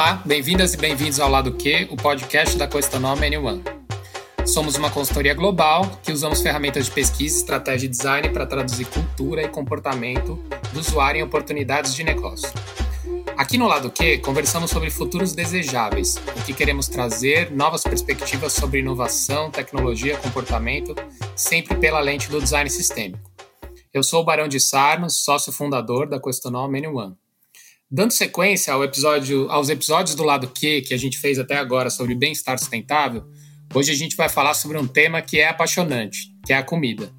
Olá, bem-vindas e bem-vindos ao Lado Q, o podcast da Questonome Anyone. Somos uma consultoria global que usamos ferramentas de pesquisa, estratégia e design para traduzir cultura e comportamento do usuário em oportunidades de negócio. Aqui no Lado Q, conversamos sobre futuros desejáveis, o que queremos trazer, novas perspectivas sobre inovação, tecnologia, comportamento, sempre pela lente do design sistêmico. Eu sou o Barão de Sarnos, sócio fundador da Questonal Menu One. Dando sequência ao episódio, aos episódios do lado Q que a gente fez até agora sobre bem-estar sustentável, hoje a gente vai falar sobre um tema que é apaixonante, que é a comida.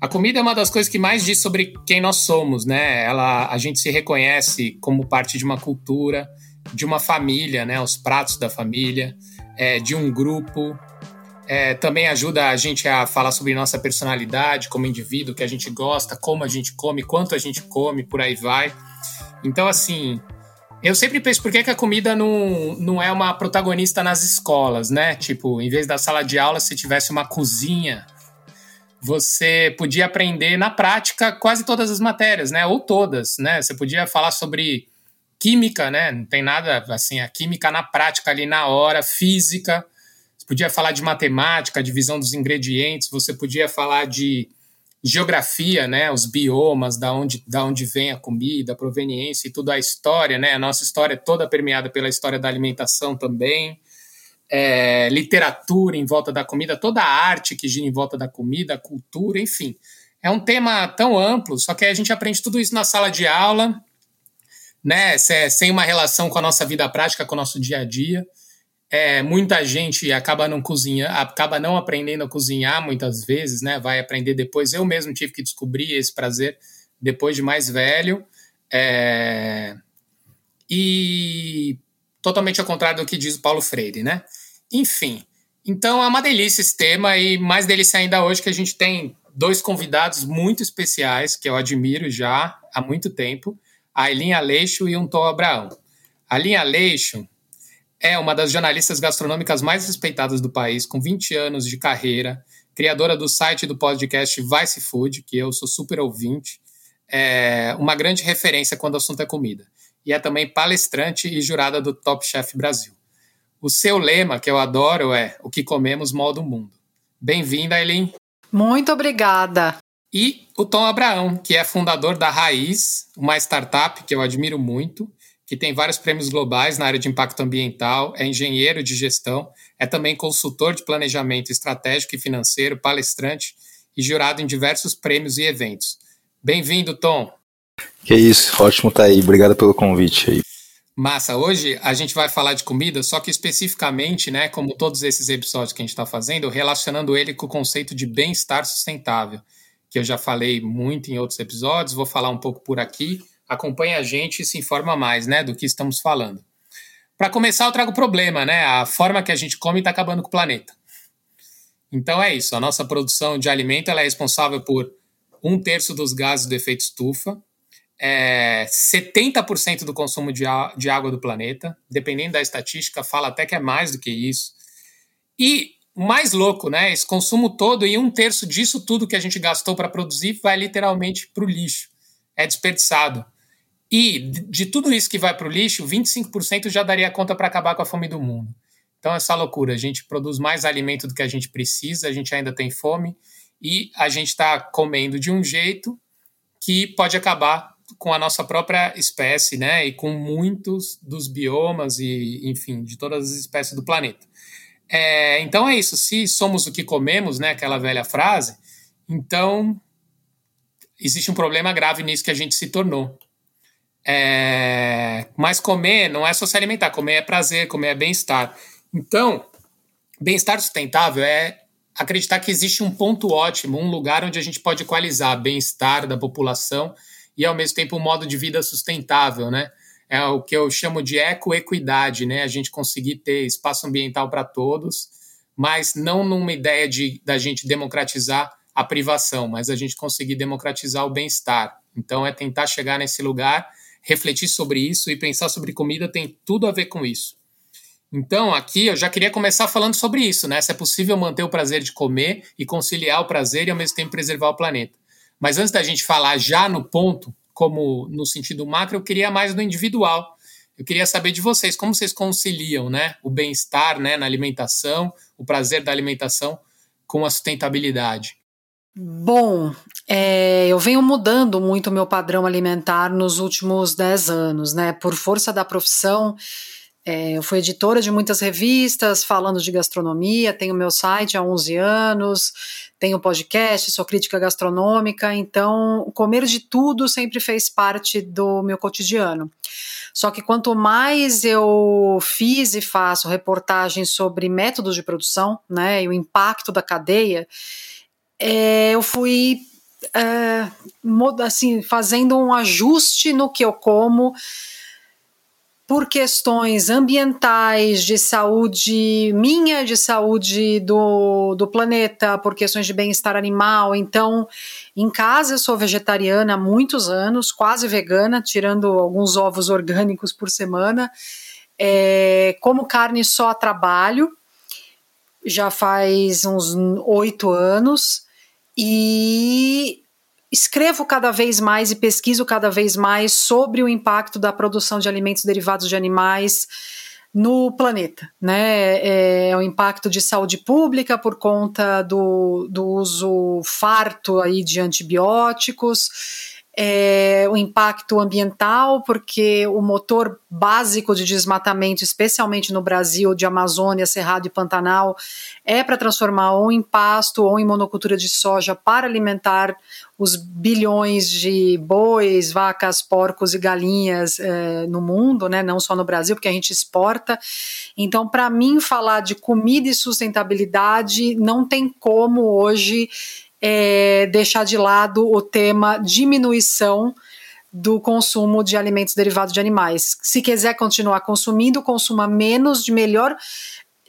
A comida é uma das coisas que mais diz sobre quem nós somos, né? Ela, a gente se reconhece como parte de uma cultura, de uma família, né? Os pratos da família, é, de um grupo. É, também ajuda a gente a falar sobre nossa personalidade como indivíduo, que a gente gosta, como a gente come, quanto a gente come, por aí vai. Então, assim, eu sempre penso por que, que a comida não, não é uma protagonista nas escolas, né? Tipo, em vez da sala de aula, se tivesse uma cozinha, você podia aprender na prática quase todas as matérias, né? Ou todas, né? Você podia falar sobre química, né? Não tem nada assim, a química na prática ali na hora, física. Você podia falar de matemática, divisão dos ingredientes, você podia falar de geografia, né, os biomas, da onde, da onde vem a comida, a proveniência e tudo a história, né, a nossa história é toda permeada pela história da alimentação também, é, literatura em volta da comida, toda a arte que gira em volta da comida, cultura, enfim. É um tema tão amplo, só que a gente aprende tudo isso na sala de aula, né, sem uma relação com a nossa vida prática, com o nosso dia a dia. É, muita gente acaba não cozinhando, acaba não aprendendo a cozinhar muitas vezes, né? Vai aprender depois. Eu mesmo tive que descobrir esse prazer depois de mais velho. É, e totalmente ao contrário do que diz o Paulo Freire, né? Enfim, então é uma delícia esse tema e mais delícia ainda hoje que a gente tem dois convidados muito especiais que eu admiro já há muito tempo, a Elin Aleixo e um Tom Abraão. A Elin Aleixo é uma das jornalistas gastronômicas mais respeitadas do país, com 20 anos de carreira, criadora do site do podcast Vice Food, que eu sou super ouvinte, é uma grande referência quando o assunto é comida. E é também palestrante e jurada do Top Chef Brasil. O seu lema, que eu adoro, é O que comemos molda o mundo. Bem-vinda, Eileen. Muito obrigada. E o Tom Abraão, que é fundador da Raiz, uma startup que eu admiro muito, que tem vários prêmios globais na área de impacto ambiental, é engenheiro de gestão, é também consultor de planejamento estratégico e financeiro, palestrante e jurado em diversos prêmios e eventos. Bem-vindo, Tom. Que isso, ótimo estar tá aí. Obrigado pelo convite aí. Massa, hoje a gente vai falar de comida, só que especificamente, né, como todos esses episódios que a gente está fazendo, relacionando ele com o conceito de bem-estar sustentável, que eu já falei muito em outros episódios, vou falar um pouco por aqui, acompanha a gente e se informa mais né, do que estamos falando. Para começar, eu trago o problema, né? A forma que a gente come está acabando com o planeta. Então é isso. A nossa produção de alimento é responsável por um terço dos gases do efeito estufa, é 70% do consumo de, de água do planeta, dependendo da estatística, fala até que é mais do que isso. E o mais louco, né? Esse consumo todo e um terço disso tudo que a gente gastou para produzir vai literalmente para o lixo, é desperdiçado. E de tudo isso que vai para o lixo, 25% já daria conta para acabar com a fome do mundo. Então, essa loucura. A gente produz mais alimento do que a gente precisa, a gente ainda tem fome e a gente está comendo de um jeito que pode acabar com a nossa própria espécie, né? E com muitos dos biomas e, enfim, de todas as espécies do planeta. É, então é isso. Se somos o que comemos, né? Aquela velha frase. Então existe um problema grave nisso que a gente se tornou. É, mas comer não é só se alimentar, comer é prazer, comer é bem-estar. Então, bem-estar sustentável é acreditar que existe um ponto ótimo, um lugar onde a gente pode equalizar bem-estar da população e ao mesmo tempo um modo de vida sustentável, né? É o que eu chamo de ecoequidade, né? A gente conseguir ter espaço ambiental para todos, mas não numa ideia de da gente democratizar a privação, mas a gente conseguir democratizar o bem-estar. Então é tentar chegar nesse lugar refletir sobre isso e pensar sobre comida tem tudo a ver com isso. Então, aqui eu já queria começar falando sobre isso, né? Se é possível manter o prazer de comer e conciliar o prazer e ao mesmo tempo preservar o planeta. Mas antes da gente falar já no ponto, como no sentido macro, eu queria mais no individual. Eu queria saber de vocês, como vocês conciliam né, o bem-estar né, na alimentação, o prazer da alimentação com a sustentabilidade? Bom, é, eu venho mudando muito o meu padrão alimentar nos últimos 10 anos, né? Por força da profissão, é, eu fui editora de muitas revistas falando de gastronomia, tenho meu site há 11 anos, tenho podcast, sou crítica gastronômica, então comer de tudo sempre fez parte do meu cotidiano. Só que quanto mais eu fiz e faço reportagens sobre métodos de produção, né, e o impacto da cadeia, é, eu fui é, assim fazendo um ajuste no que eu como por questões ambientais, de saúde minha, de saúde do, do planeta, por questões de bem-estar animal. Então, em casa eu sou vegetariana há muitos anos, quase vegana, tirando alguns ovos orgânicos por semana. É, como carne só a trabalho, já faz uns oito anos. E escrevo cada vez mais e pesquiso cada vez mais sobre o impacto da produção de alimentos derivados de animais no planeta, né? É, é o impacto de saúde pública por conta do, do uso farto aí de antibióticos, é, o impacto ambiental, porque o motor básico de desmatamento, especialmente no Brasil, de Amazônia, Cerrado e Pantanal, é para transformar ou em pasto ou em monocultura de soja para alimentar os bilhões de bois, vacas, porcos e galinhas é, no mundo, né? não só no Brasil, porque a gente exporta. Então, para mim, falar de comida e sustentabilidade não tem como hoje é, deixar de lado o tema diminuição do consumo de alimentos derivados de animais. Se quiser continuar consumindo, consuma menos de melhor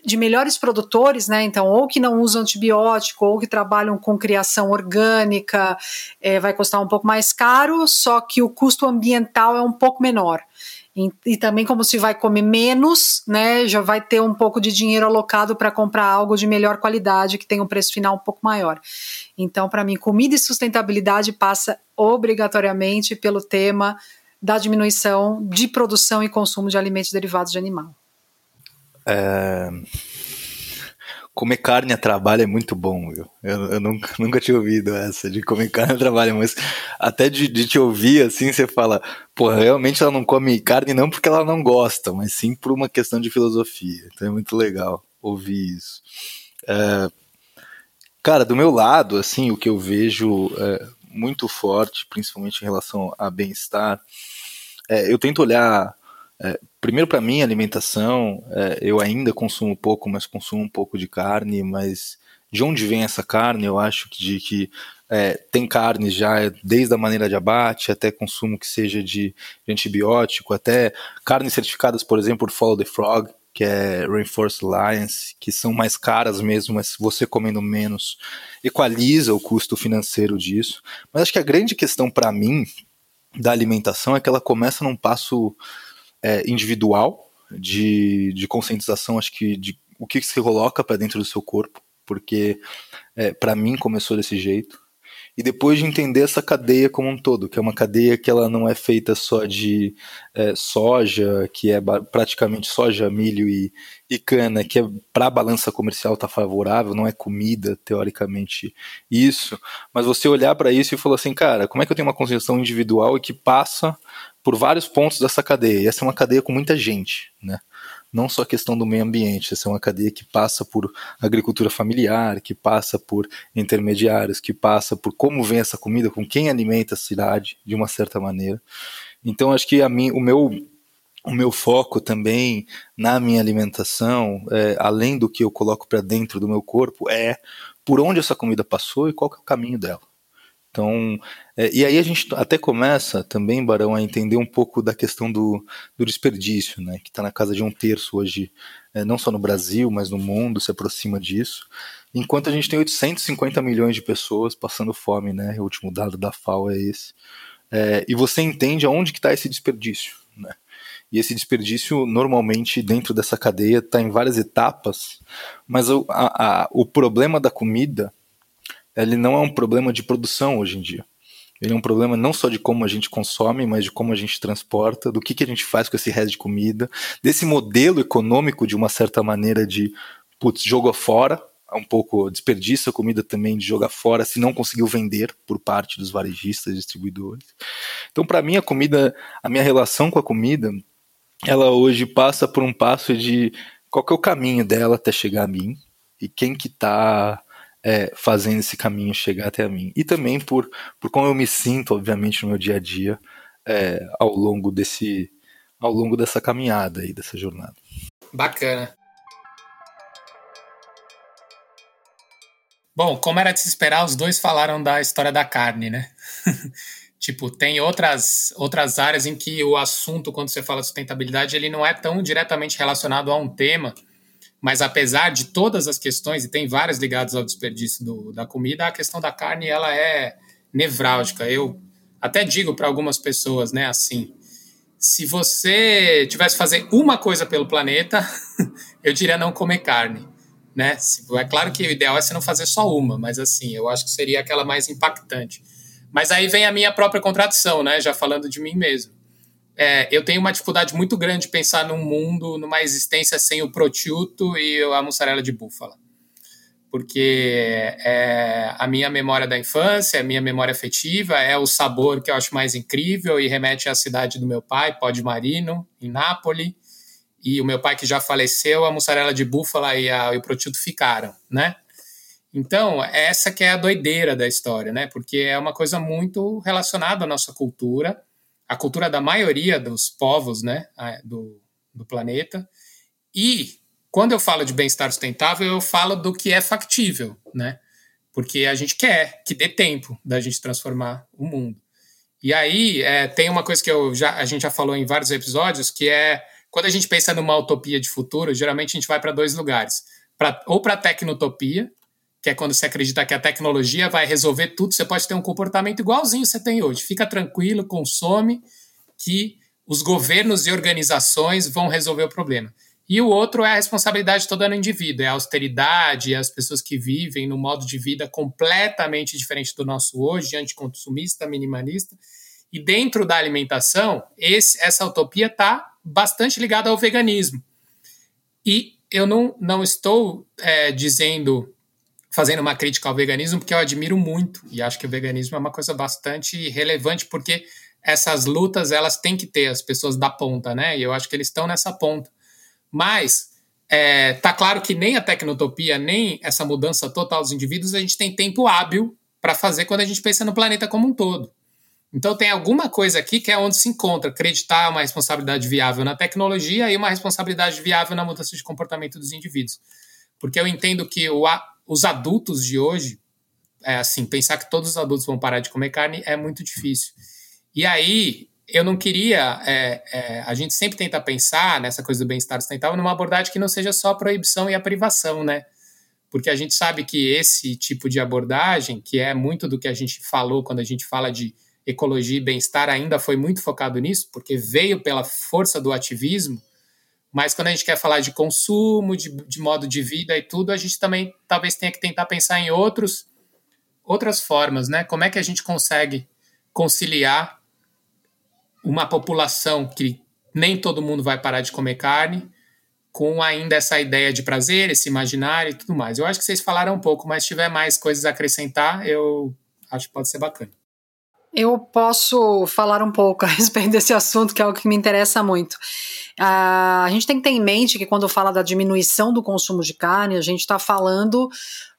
de melhores produtores, né? Então, ou que não usam antibiótico, ou que trabalham com criação orgânica, é, vai custar um pouco mais caro, só que o custo ambiental é um pouco menor. E, e, também como se vai comer menos, né, já vai ter um pouco de dinheiro alocado para comprar algo de melhor qualidade que tem um preço final um pouco maior. Então, para mim, comida e sustentabilidade passa obrigatoriamente pelo tema da diminuição de produção e consumo de alimentos derivados de animal. É comer carne a trabalho é muito bom, viu? Eu, eu nunca, nunca tinha ouvido essa de comer carne a trabalho, mas até de, de, te ouvir assim, você fala, pô, realmente ela não come carne não porque ela não gosta, mas sim por uma questão de filosofia. Então é muito legal ouvir isso. É, cara, do meu lado, assim, o que eu vejo é, muito forte, principalmente em relação a bem-estar, é, eu tento olhar é, primeiro, para mim, alimentação, é, eu ainda consumo pouco, mas consumo um pouco de carne, mas de onde vem essa carne? Eu acho que, de, que é, tem carne já desde a maneira de abate, até consumo que seja de, de antibiótico, até carnes certificadas, por exemplo, por Follow the Frog, que é Rainforest Alliance, que são mais caras mesmo, mas você comendo menos equaliza o custo financeiro disso. Mas acho que a grande questão para mim da alimentação é que ela começa num passo é, individual de, de conscientização, acho que de o que se coloca para dentro do seu corpo, porque é, para mim começou desse jeito. E depois de entender essa cadeia como um todo, que é uma cadeia que ela não é feita só de é, soja, que é praticamente soja, milho e, e cana, que é para a balança comercial tá favorável, não é comida, teoricamente, isso. Mas você olhar para isso e falar assim, cara, como é que eu tenho uma consciência individual e que passa por vários pontos dessa cadeia. E essa é uma cadeia com muita gente, né? Não só a questão do meio ambiente, essa é uma cadeia que passa por agricultura familiar, que passa por intermediários, que passa por como vem essa comida, com quem alimenta a cidade, de uma certa maneira. Então, acho que a mim, o meu o meu foco também na minha alimentação, é, além do que eu coloco para dentro do meu corpo, é por onde essa comida passou e qual é o caminho dela. Então, é, e aí a gente até começa também, Barão, a entender um pouco da questão do, do desperdício, né, que está na casa de um terço hoje, é, não só no Brasil, mas no mundo, se aproxima disso, enquanto a gente tem 850 milhões de pessoas passando fome, né, o último dado da FAO é esse, é, e você entende aonde que está esse desperdício, né, e esse desperdício normalmente dentro dessa cadeia está em várias etapas, mas o, a, a, o problema da comida ele não é um problema de produção hoje em dia. Ele é um problema não só de como a gente consome, mas de como a gente transporta, do que, que a gente faz com esse resto de comida, desse modelo econômico de uma certa maneira de, putz, jogo fora, um pouco desperdício a comida também de jogar fora se não conseguiu vender por parte dos varejistas, distribuidores. Então, para mim, a comida, a minha relação com a comida, ela hoje passa por um passo de qual é o caminho dela até chegar a mim e quem que está é, fazendo esse caminho chegar até mim. E também por, por como eu me sinto, obviamente, no meu dia a dia é, ao longo desse ao longo dessa caminhada aí, dessa jornada. Bacana. Bom, como era de se esperar, os dois falaram da história da carne, né? tipo, tem outras, outras áreas em que o assunto, quando você fala de sustentabilidade, ele não é tão diretamente relacionado a um tema, mas apesar de todas as questões, e tem várias ligadas ao desperdício do, da comida, a questão da carne, ela é nevrálgica. Eu até digo para algumas pessoas, né, assim, se você tivesse que fazer uma coisa pelo planeta, eu diria não comer carne né? É claro que o ideal é você não fazer só uma, mas assim, eu acho que seria aquela mais impactante. Mas aí vem a minha própria contradição, né? Já falando de mim mesmo. É, eu tenho uma dificuldade muito grande de pensar num mundo, numa existência sem o prosciutto e a mussarela de búfala. Porque é a minha memória da infância, a minha memória afetiva, é o sabor que eu acho mais incrível e remete à cidade do meu pai, Pó de Marino, em Nápoles e o meu pai que já faleceu, a mussarela de búfala e, a, e o prosciutto ficaram, né? Então, essa que é a doideira da história, né? Porque é uma coisa muito relacionada à nossa cultura, à cultura da maioria dos povos, né, do, do planeta. E quando eu falo de bem-estar sustentável, eu falo do que é factível, né? Porque a gente quer que dê tempo da gente transformar o mundo. E aí é, tem uma coisa que eu já, a gente já falou em vários episódios, que é quando a gente pensa numa utopia de futuro, geralmente a gente vai para dois lugares. Pra, ou para a tecnotopia, que é quando você acredita que a tecnologia vai resolver tudo, você pode ter um comportamento igualzinho você tem hoje. Fica tranquilo, consome, que os governos e organizações vão resolver o problema. E o outro é a responsabilidade toda no indivíduo, é a austeridade, é as pessoas que vivem num modo de vida completamente diferente do nosso hoje, anticonsumista, minimalista. E dentro da alimentação, esse, essa utopia está bastante ligado ao veganismo. E eu não, não estou é, dizendo, fazendo uma crítica ao veganismo, porque eu admiro muito e acho que o veganismo é uma coisa bastante relevante, porque essas lutas elas têm que ter as pessoas da ponta, né? E eu acho que eles estão nessa ponta. Mas é, tá claro que nem a tecnotopia, nem essa mudança total dos indivíduos, a gente tem tempo hábil para fazer quando a gente pensa no planeta como um todo. Então tem alguma coisa aqui que é onde se encontra acreditar uma responsabilidade viável na tecnologia e uma responsabilidade viável na mudança de comportamento dos indivíduos. Porque eu entendo que o, os adultos de hoje, é assim, pensar que todos os adultos vão parar de comer carne é muito difícil. E aí eu não queria. É, é, a gente sempre tenta pensar nessa coisa do bem-estar sustentável numa abordagem que não seja só a proibição e a privação, né? Porque a gente sabe que esse tipo de abordagem, que é muito do que a gente falou quando a gente fala de ecologia e bem-estar ainda foi muito focado nisso, porque veio pela força do ativismo, mas quando a gente quer falar de consumo, de, de modo de vida e tudo, a gente também talvez tenha que tentar pensar em outros, outras formas, né? Como é que a gente consegue conciliar uma população que nem todo mundo vai parar de comer carne, com ainda essa ideia de prazer, esse imaginário e tudo mais. Eu acho que vocês falaram um pouco, mas se tiver mais coisas a acrescentar, eu acho que pode ser bacana. Eu posso falar um pouco a respeito desse assunto, que é algo que me interessa muito. A gente tem que ter em mente que quando fala da diminuição do consumo de carne, a gente está falando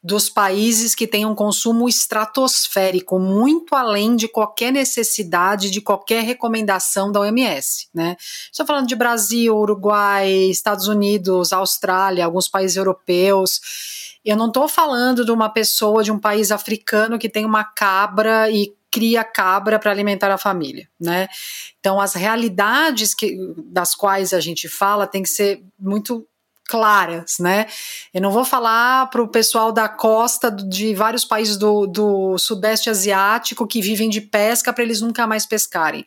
dos países que têm um consumo estratosférico, muito além de qualquer necessidade, de qualquer recomendação da OMS. Né? Estou falando de Brasil, Uruguai, Estados Unidos, Austrália, alguns países europeus. Eu não estou falando de uma pessoa de um país africano que tem uma cabra e cria cabra para alimentar a família, né? Então as realidades que, das quais a gente fala tem que ser muito claras, né? Eu não vou falar para o pessoal da costa de vários países do, do sudeste asiático que vivem de pesca para eles nunca mais pescarem.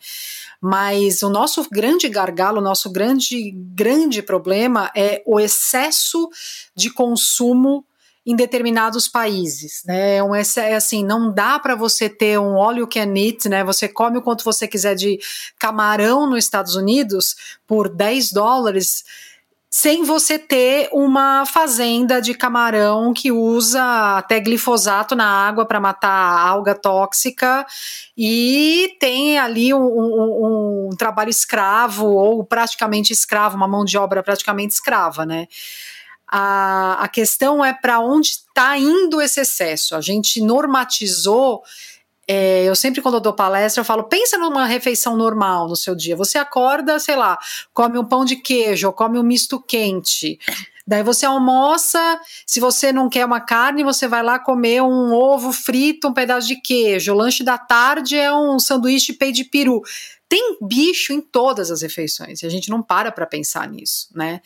Mas o nosso grande gargalo, o nosso grande, grande problema é o excesso de consumo em determinados países, né? É, é assim, não dá para você ter um óleo que can eat, né? Você come o quanto você quiser de camarão nos Estados Unidos por 10 dólares sem você ter uma fazenda de camarão que usa até glifosato na água para matar alga tóxica e tem ali um, um, um, trabalho escravo ou praticamente escravo, uma mão de obra praticamente escrava, né? A, a questão é para onde está indo esse excesso. A gente normatizou é, eu sempre, quando eu dou palestra, eu falo: pensa numa refeição normal no seu dia. Você acorda, sei lá, come um pão de queijo, ou come um misto quente. Daí você almoça, se você não quer uma carne, você vai lá comer um ovo frito, um pedaço de queijo. O lanche da tarde é um sanduíche peito de peru. Tem bicho em todas as refeições e a gente não para para pensar nisso, né?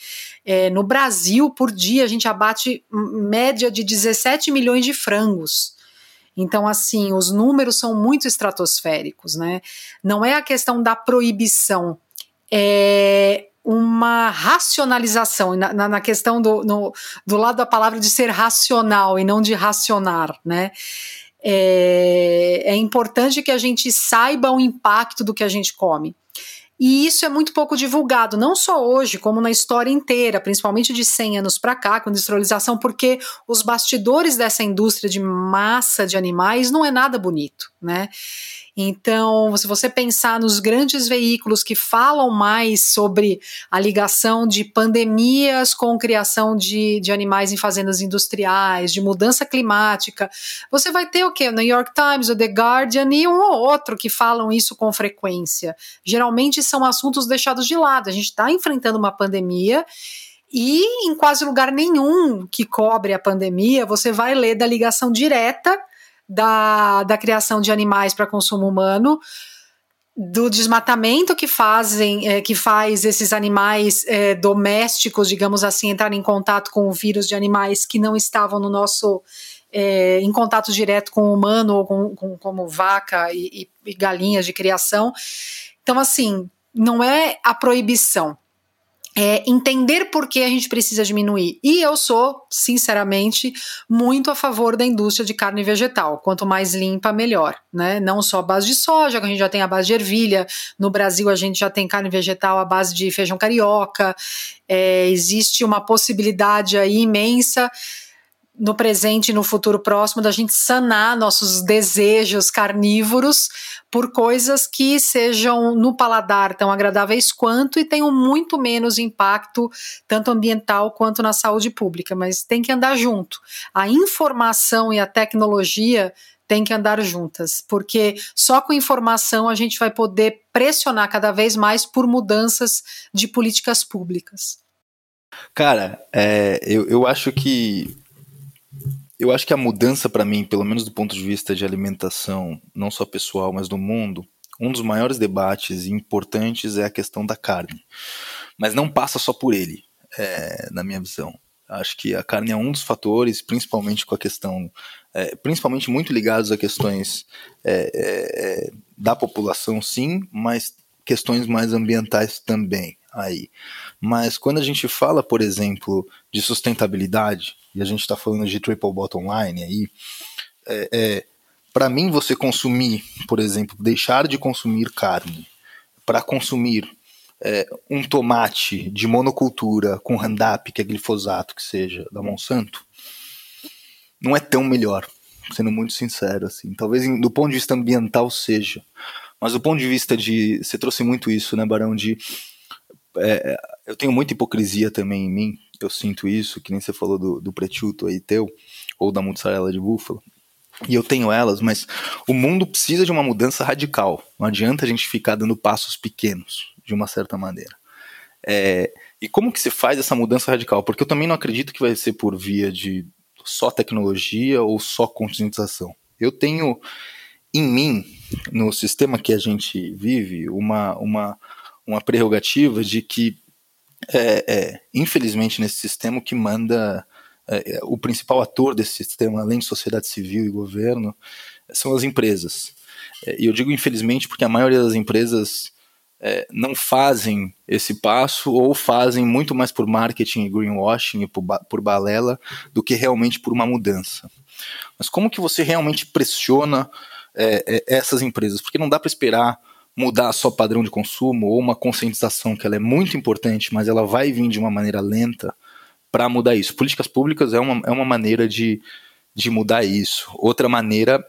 É, no Brasil, por dia, a gente abate média de 17 milhões de frangos. Então, assim, os números são muito estratosféricos, né? Não é a questão da proibição, é uma racionalização, na, na questão do, no, do lado da palavra de ser racional e não de racionar, né? É, é importante que a gente saiba o impacto do que a gente come. E isso é muito pouco divulgado, não só hoje, como na história inteira, principalmente de 100 anos para cá, com industrialização, porque os bastidores dessa indústria de massa de animais não é nada bonito, né? Então, se você pensar nos grandes veículos que falam mais sobre a ligação de pandemias com criação de, de animais em fazendas industriais, de mudança climática, você vai ter o quê? O New York Times, o The Guardian e um ou outro que falam isso com frequência. Geralmente são assuntos deixados de lado. A gente está enfrentando uma pandemia e em quase lugar nenhum que cobre a pandemia você vai ler da ligação direta da, da criação de animais para consumo humano, do desmatamento que fazem, é, que faz esses animais é, domésticos, digamos assim, entrarem em contato com o vírus de animais que não estavam no nosso é, em contato direto com o humano ou com, com como vaca e, e, e galinhas de criação. Então, assim, não é a proibição, é, entender por que a gente precisa diminuir. E eu sou, sinceramente, muito a favor da indústria de carne vegetal. Quanto mais limpa, melhor. Né? Não só a base de soja, que a gente já tem a base de ervilha. No Brasil, a gente já tem carne vegetal à base de feijão carioca. É, existe uma possibilidade aí imensa no presente e no futuro próximo da gente sanar nossos desejos carnívoros por coisas que sejam no paladar tão agradáveis quanto e tenham muito menos impacto tanto ambiental quanto na saúde pública, mas tem que andar junto. A informação e a tecnologia têm que andar juntas, porque só com informação a gente vai poder pressionar cada vez mais por mudanças de políticas públicas. Cara, é, eu, eu acho que eu acho que a mudança para mim, pelo menos do ponto de vista de alimentação, não só pessoal, mas do mundo, um dos maiores debates importantes é a questão da carne. Mas não passa só por ele, é, na minha visão. Acho que a carne é um dos fatores, principalmente com a questão, é, principalmente muito ligados a questões é, é, é da população, sim, mas questões mais ambientais também aí. Mas quando a gente fala, por exemplo, de sustentabilidade, e a gente está falando de triple bottom line aí, é, é para mim você consumir, por exemplo, deixar de consumir carne para consumir é, um tomate de monocultura com Roundup, que é glifosato, que seja, da Monsanto, não é tão melhor, sendo muito sincero, assim. Talvez do ponto de vista ambiental seja, mas do ponto de vista de, você trouxe muito isso, né, Barão, de é, eu tenho muita hipocrisia também em mim, eu sinto isso, que nem você falou do, do prechuto aí teu, ou da mussarela de búfalo. E eu tenho elas, mas o mundo precisa de uma mudança radical. Não adianta a gente ficar dando passos pequenos, de uma certa maneira. É, e como que se faz essa mudança radical? Porque eu também não acredito que vai ser por via de só tecnologia ou só conscientização. Eu tenho em mim, no sistema que a gente vive, uma, uma, uma prerrogativa de que é, é, infelizmente, nesse sistema, que manda é, é, o principal ator desse sistema, além de sociedade civil e governo, são as empresas. É, e eu digo infelizmente porque a maioria das empresas é, não fazem esse passo ou fazem muito mais por marketing e greenwashing e por, por balela do que realmente por uma mudança. Mas como que você realmente pressiona essas empresas? Porque não dá para esperar mudar só padrão de consumo ou uma conscientização que ela é muito importante, mas ela vai vir de uma maneira lenta para mudar isso. Políticas públicas é uma, é uma maneira de, de mudar isso. Outra maneira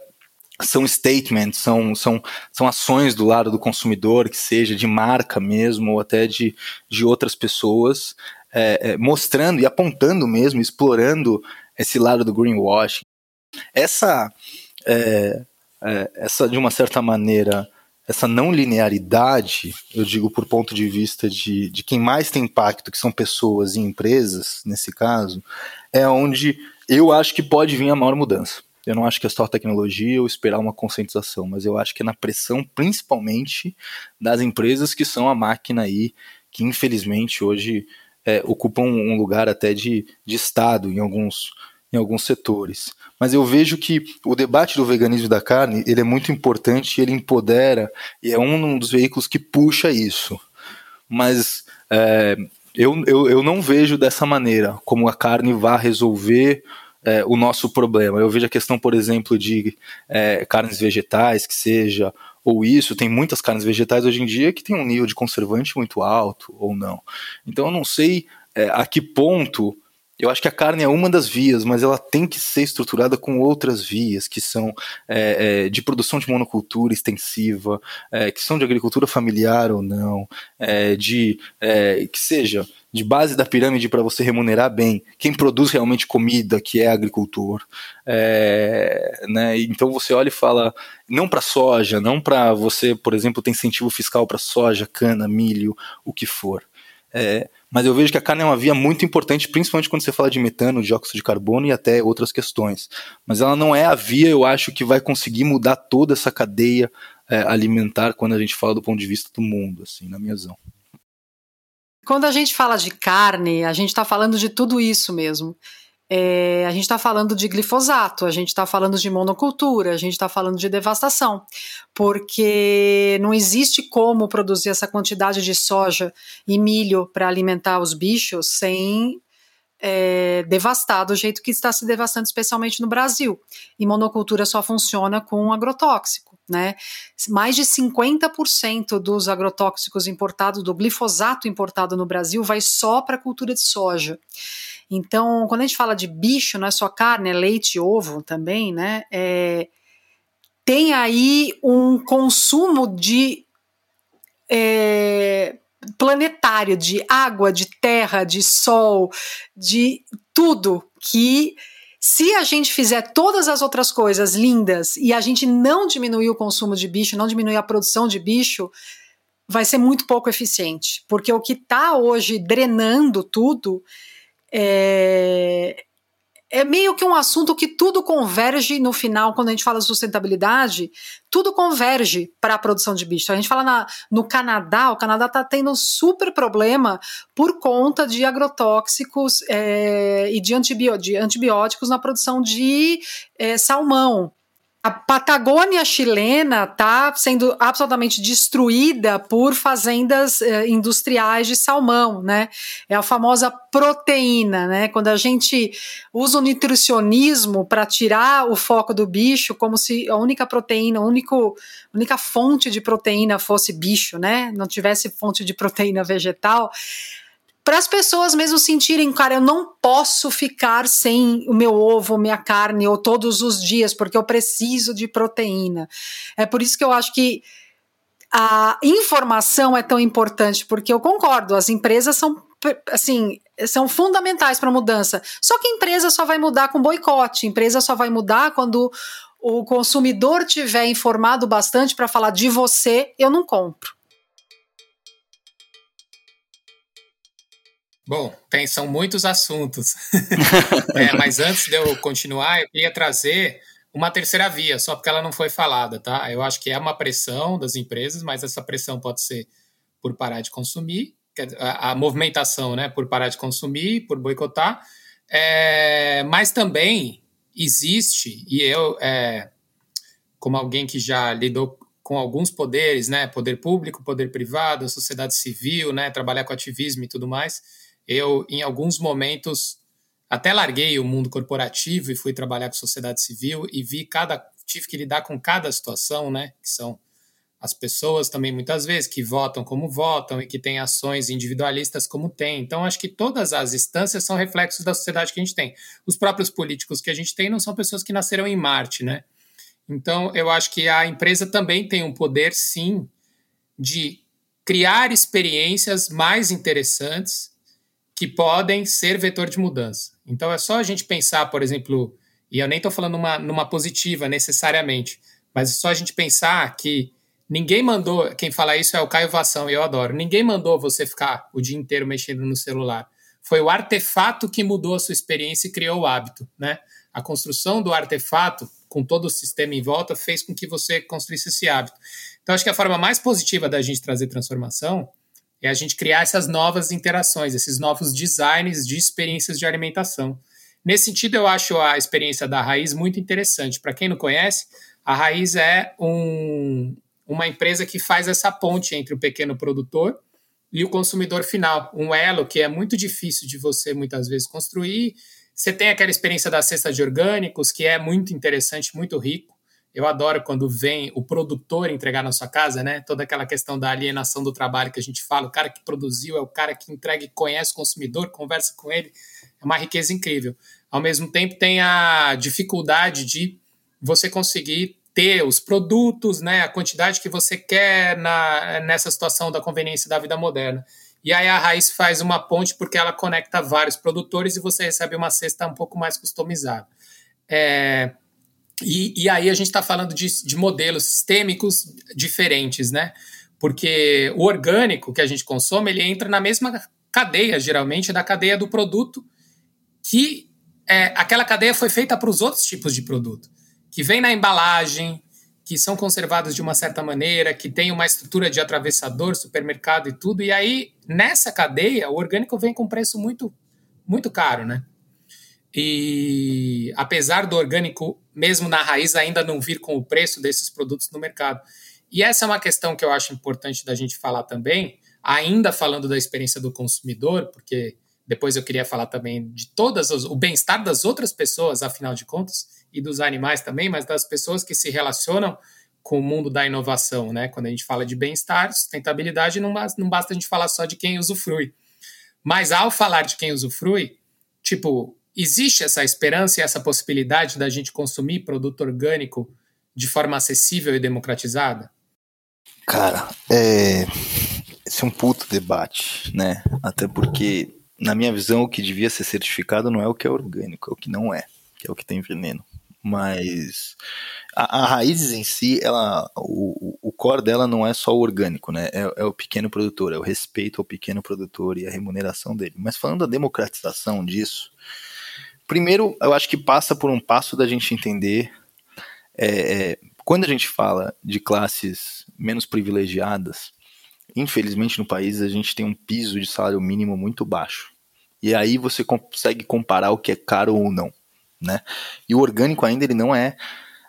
são statements, são, são, são ações do lado do consumidor, que seja de marca mesmo, ou até de, de outras pessoas, é, é, mostrando e apontando mesmo, explorando esse lado do greenwashing. Essa, é, é essa de uma certa maneira, essa não linearidade, eu digo por ponto de vista de, de quem mais tem impacto, que são pessoas e empresas, nesse caso, é onde eu acho que pode vir a maior mudança. Eu não acho que é só tecnologia ou esperar uma conscientização, mas eu acho que é na pressão, principalmente, das empresas que são a máquina aí, que infelizmente hoje é, ocupam um lugar até de, de Estado em alguns, em alguns setores. Mas eu vejo que o debate do veganismo da carne ele é muito importante, ele empodera e é um dos veículos que puxa isso. Mas é, eu, eu, eu não vejo dessa maneira como a carne vá resolver é, o nosso problema. Eu vejo a questão, por exemplo, de é, carnes vegetais, que seja, ou isso, tem muitas carnes vegetais hoje em dia que tem um nível de conservante muito alto, ou não. Então eu não sei é, a que ponto. Eu acho que a carne é uma das vias, mas ela tem que ser estruturada com outras vias, que são é, é, de produção de monocultura extensiva, é, que são de agricultura familiar ou não, de que seja de base da pirâmide para você remunerar bem quem produz realmente comida, que é agricultor. É, né? Então você olha e fala, não para soja, não para você, por exemplo, ter incentivo fiscal para soja, cana, milho, o que for. É, mas eu vejo que a carne é uma via muito importante, principalmente quando você fala de metano, dióxido de carbono e até outras questões. Mas ela não é a via, eu acho, que vai conseguir mudar toda essa cadeia é, alimentar quando a gente fala do ponto de vista do mundo, assim, na minha visão. Quando a gente fala de carne, a gente está falando de tudo isso mesmo. É, a gente está falando de glifosato, a gente está falando de monocultura, a gente está falando de devastação, porque não existe como produzir essa quantidade de soja e milho para alimentar os bichos sem é, devastar do jeito que está se devastando, especialmente no Brasil. E monocultura só funciona com agrotóxico. Né? Mais de 50% dos agrotóxicos importados, do glifosato importado no Brasil, vai só para a cultura de soja. Então, quando a gente fala de bicho, não é só carne, é leite e ovo também, né? É, tem aí um consumo de é, planetário, de água, de terra, de sol, de tudo que se a gente fizer todas as outras coisas lindas e a gente não diminuir o consumo de bicho, não diminuir a produção de bicho, vai ser muito pouco eficiente. Porque o que está hoje drenando tudo é, é meio que um assunto que tudo converge no final, quando a gente fala de sustentabilidade, tudo converge para a produção de bicho. A gente fala na, no Canadá, o Canadá está tendo super problema por conta de agrotóxicos é, e de, de, antibióticos na produção de é, salmão. A Patagônia chilena está sendo absolutamente destruída por fazendas eh, industriais de salmão, né? É a famosa proteína, né? Quando a gente usa o nutricionismo para tirar o foco do bicho, como se a única proteína, a único, única fonte de proteína fosse bicho, né? Não tivesse fonte de proteína vegetal para as pessoas mesmo sentirem, cara, eu não posso ficar sem o meu ovo, minha carne, ou todos os dias, porque eu preciso de proteína. É por isso que eu acho que a informação é tão importante, porque eu concordo, as empresas são assim, são fundamentais para a mudança. Só que a empresa só vai mudar com boicote, a empresa só vai mudar quando o consumidor tiver informado bastante para falar de você, eu não compro. Bom, tem, são muitos assuntos. é, mas antes de eu continuar, eu queria trazer uma terceira via, só porque ela não foi falada, tá? Eu acho que é uma pressão das empresas, mas essa pressão pode ser por parar de consumir, a, a movimentação, né, por parar de consumir, por boicotar, é, mas também existe, e eu, é, como alguém que já lidou com alguns poderes, né, poder público, poder privado, sociedade civil, né, trabalhar com ativismo e tudo mais, eu em alguns momentos até larguei o mundo corporativo e fui trabalhar com sociedade civil e vi cada tive que lidar com cada situação, né, que são as pessoas também muitas vezes que votam como votam e que têm ações individualistas como têm. Então acho que todas as instâncias são reflexos da sociedade que a gente tem. Os próprios políticos que a gente tem não são pessoas que nasceram em Marte, né? Então eu acho que a empresa também tem um poder sim de criar experiências mais interessantes que podem ser vetor de mudança. Então é só a gente pensar, por exemplo, e eu nem estou falando numa, numa positiva necessariamente, mas é só a gente pensar que ninguém mandou, quem fala isso é o Caio Vação, e eu adoro, ninguém mandou você ficar o dia inteiro mexendo no celular. Foi o artefato que mudou a sua experiência e criou o hábito, né? A construção do artefato, com todo o sistema em volta, fez com que você construísse esse hábito. Então, acho que a forma mais positiva da gente trazer transformação é a gente criar essas novas interações, esses novos designs de experiências de alimentação. Nesse sentido, eu acho a experiência da Raiz muito interessante. Para quem não conhece, a Raiz é um, uma empresa que faz essa ponte entre o pequeno produtor e o consumidor final, um elo que é muito difícil de você muitas vezes construir. Você tem aquela experiência da cesta de orgânicos, que é muito interessante, muito rico. Eu adoro quando vem o produtor entregar na sua casa, né? Toda aquela questão da alienação do trabalho que a gente fala, o cara que produziu é o cara que entrega e conhece o consumidor, conversa com ele, é uma riqueza incrível. Ao mesmo tempo, tem a dificuldade de você conseguir ter os produtos, né, a quantidade que você quer na, nessa situação da conveniência da vida moderna. E aí a Raiz faz uma ponte porque ela conecta vários produtores e você recebe uma cesta um pouco mais customizada. É, e, e, aí a gente está falando de, de, modelos sistêmicos diferentes, né? Porque o orgânico que a gente consome, ele entra na mesma cadeia, geralmente, da cadeia do produto, que é, aquela cadeia foi feita para os outros tipos de produto que vem na embalagem, que são conservados de uma certa maneira, que tem uma estrutura de atravessador, supermercado e tudo. E aí, nessa cadeia, o orgânico vem com preço muito, muito caro, né? E apesar do orgânico, mesmo na raiz, ainda não vir com o preço desses produtos no mercado. E essa é uma questão que eu acho importante da gente falar também, ainda falando da experiência do consumidor, porque depois eu queria falar também de todas as, o bem-estar das outras pessoas, afinal de contas e dos animais também, mas das pessoas que se relacionam com o mundo da inovação, né? Quando a gente fala de bem-estar, sustentabilidade, não basta, não basta a gente falar só de quem usufrui. Mas ao falar de quem usufrui, tipo, existe essa esperança e essa possibilidade da gente consumir produto orgânico de forma acessível e democratizada? Cara, é... esse é um puto debate, né? Até porque, na minha visão, o que devia ser certificado não é o que é orgânico, é o que não é, que é o que tem veneno mas a, a raízes em si, ela, o, o core dela não é só o orgânico, né? É, é, o pequeno produtor, é o respeito ao pequeno produtor e a remuneração dele. Mas falando da democratização disso, primeiro eu acho que passa por um passo da gente entender é, é, quando a gente fala de classes menos privilegiadas, infelizmente no país a gente tem um piso de salário mínimo muito baixo. E aí você consegue comparar o que é caro ou não né? E o orgânico ainda ele não é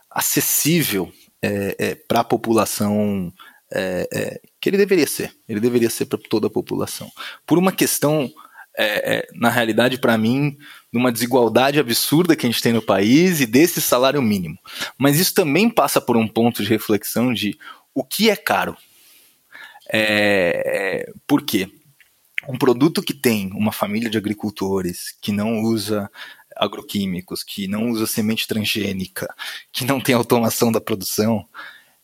acessível é, é, para a população é, é, que ele deveria ser. Ele deveria ser para toda a população. Por uma questão, é, é, na realidade, para mim, de uma desigualdade absurda que a gente tem no país e desse salário mínimo. Mas isso também passa por um ponto de reflexão de o que é caro. por quê? Um produto que tem uma família de agricultores, que não usa agroquímicos, que não usa semente transgênica, que não tem automação da produção,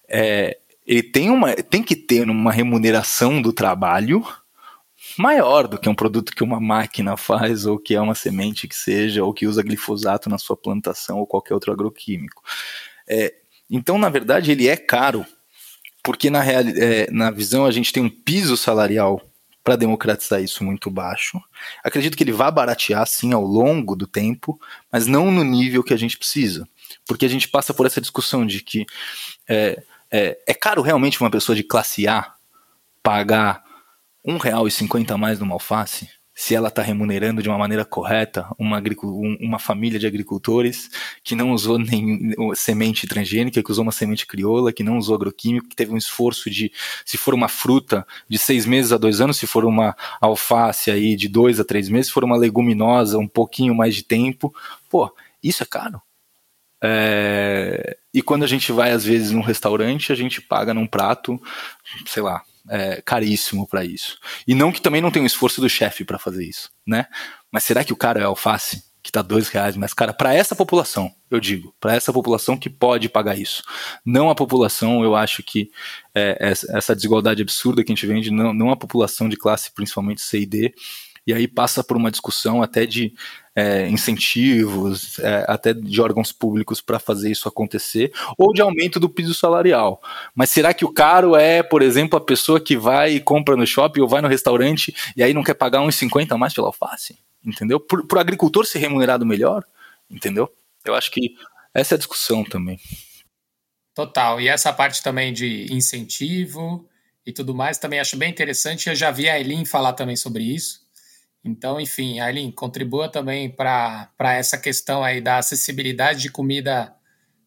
é, ele tem, uma, tem que ter uma remuneração do trabalho maior do que um produto que uma máquina faz, ou que é uma semente que seja, ou que usa glifosato na sua plantação, ou qualquer outro agroquímico. É, então, na verdade, ele é caro, porque na, real, é, na visão a gente tem um piso salarial para democratizar isso muito baixo. Acredito que ele vai baratear sim ao longo do tempo, mas não no nível que a gente precisa. Porque a gente passa por essa discussão de que é, é, é caro realmente uma pessoa de classe A pagar um real e cinquenta a mais numa alface? se ela está remunerando de uma maneira correta uma, uma família de agricultores que não usou nem semente transgênica, que usou uma semente crioula, que não usou agroquímico, que teve um esforço de, se for uma fruta, de seis meses a dois anos, se for uma alface aí de dois a três meses, se for uma leguminosa, um pouquinho mais de tempo, pô, isso é caro. É... E quando a gente vai, às vezes, num restaurante, a gente paga num prato, sei lá, é, caríssimo para isso. E não que também não tenha um esforço do chefe para fazer isso, né? Mas será que o cara é alface? Que tá dois reais mais cara para essa população, eu digo, para essa população que pode pagar isso. Não a população, eu acho que é, essa desigualdade absurda que a gente vende, não, não a população de classe, principalmente C e D, e aí passa por uma discussão até de é, incentivos, é, até de órgãos públicos para fazer isso acontecer, ou de aumento do piso salarial. Mas será que o caro é, por exemplo, a pessoa que vai e compra no shopping ou vai no restaurante e aí não quer pagar uns 50 a mais pela alface? Entendeu? Para o agricultor ser remunerado melhor? Entendeu? Eu acho que essa é a discussão também. Total. E essa parte também de incentivo e tudo mais também acho bem interessante. Eu já vi a Eileen falar também sobre isso. Então, enfim, Aileen, contribua também para essa questão aí da acessibilidade de comida,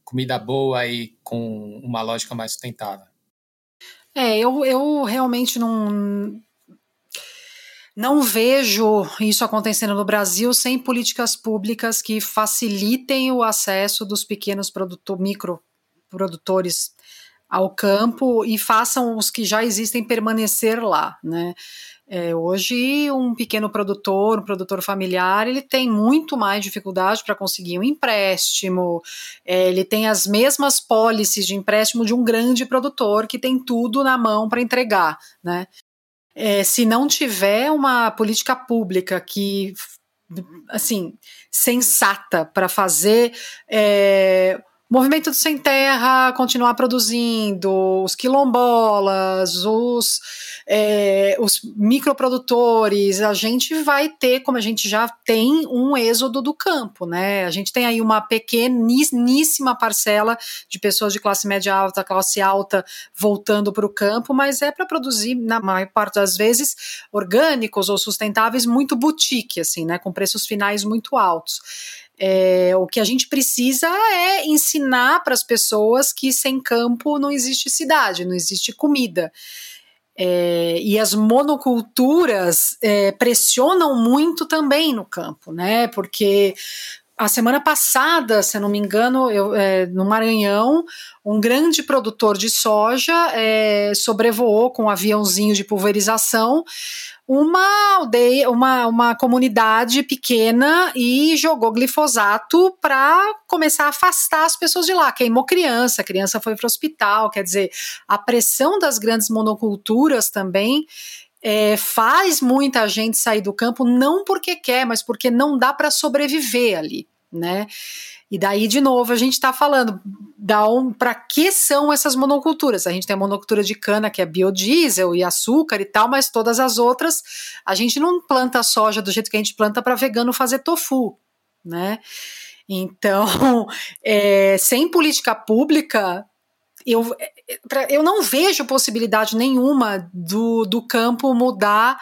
comida boa e com uma lógica mais sustentável. É, eu, eu realmente não, não vejo isso acontecendo no Brasil sem políticas públicas que facilitem o acesso dos pequenos produtor, microprodutores ao campo e façam os que já existem permanecer lá, né? É, hoje, um pequeno produtor, um produtor familiar, ele tem muito mais dificuldade para conseguir um empréstimo, é, ele tem as mesmas pólices de empréstimo de um grande produtor que tem tudo na mão para entregar, né? É, se não tiver uma política pública que, assim, sensata para fazer é, movimento do sem terra continuar produzindo, os quilombolas, os, é, os microprodutores, a gente vai ter, como a gente já tem, um êxodo do campo, né? A gente tem aí uma pequeníssima parcela de pessoas de classe média alta, classe alta, voltando para o campo, mas é para produzir, na maior parte das vezes, orgânicos ou sustentáveis muito boutique, assim, né? Com preços finais muito altos. É, o que a gente precisa é ensinar para as pessoas que sem campo não existe cidade, não existe comida. É, e as monoculturas é, pressionam muito também no campo, né? Porque a semana passada, se eu não me engano, eu, é, no Maranhão, um grande produtor de soja é, sobrevoou com um aviãozinho de pulverização uma aldeia, uma, uma comunidade pequena e jogou glifosato para começar a afastar as pessoas de lá. Queimou criança, a criança foi para o hospital. Quer dizer, a pressão das grandes monoculturas também é, faz muita gente sair do campo, não porque quer, mas porque não dá para sobreviver ali, né? E daí, de novo, a gente está falando um, para que são essas monoculturas. A gente tem a monocultura de cana, que é biodiesel e açúcar e tal, mas todas as outras, a gente não planta soja do jeito que a gente planta para vegano fazer tofu, né? Então, é, sem política pública, eu, eu não vejo possibilidade nenhuma do, do campo mudar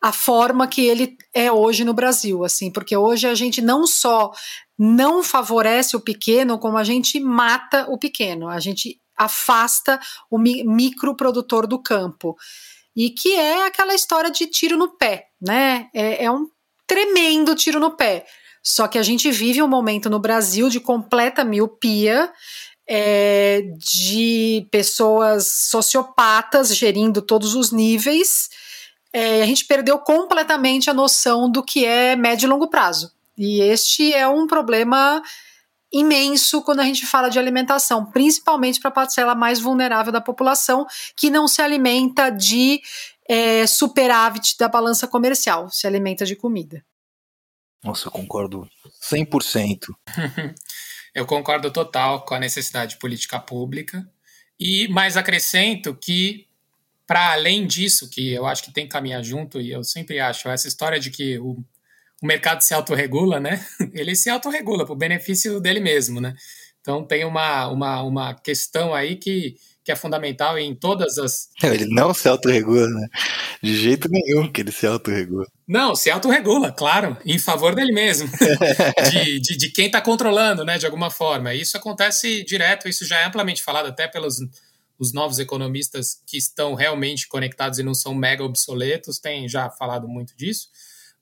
a forma que ele é hoje no Brasil, assim, porque hoje a gente não só não favorece o pequeno, como a gente mata o pequeno, a gente afasta o mi microprodutor do campo. E que é aquela história de tiro no pé, né? É, é um tremendo tiro no pé. Só que a gente vive um momento no Brasil de completa miopia, é, de pessoas sociopatas gerindo todos os níveis. É, a gente perdeu completamente a noção do que é médio e longo prazo. E este é um problema imenso quando a gente fala de alimentação, principalmente para a parcela mais vulnerável da população, que não se alimenta de é, superávit da balança comercial, se alimenta de comida. Nossa, eu concordo 100%. eu concordo total com a necessidade de política pública. E mais acrescento que, para além disso, que eu acho que tem que caminhar junto, e eu sempre acho, essa história de que o o mercado se autorregula, né? Ele se autorregula para o benefício dele mesmo, né? Então tem uma, uma, uma questão aí que, que é fundamental em todas as. Ele não se autorregula, né? De jeito nenhum que ele se autorregula. Não, se autorregula, claro, em favor dele mesmo, de, de, de, quem está controlando, né, de alguma forma. Isso acontece direto, isso já é amplamente falado até pelos os novos economistas que estão realmente conectados e não são mega obsoletos, têm já falado muito disso.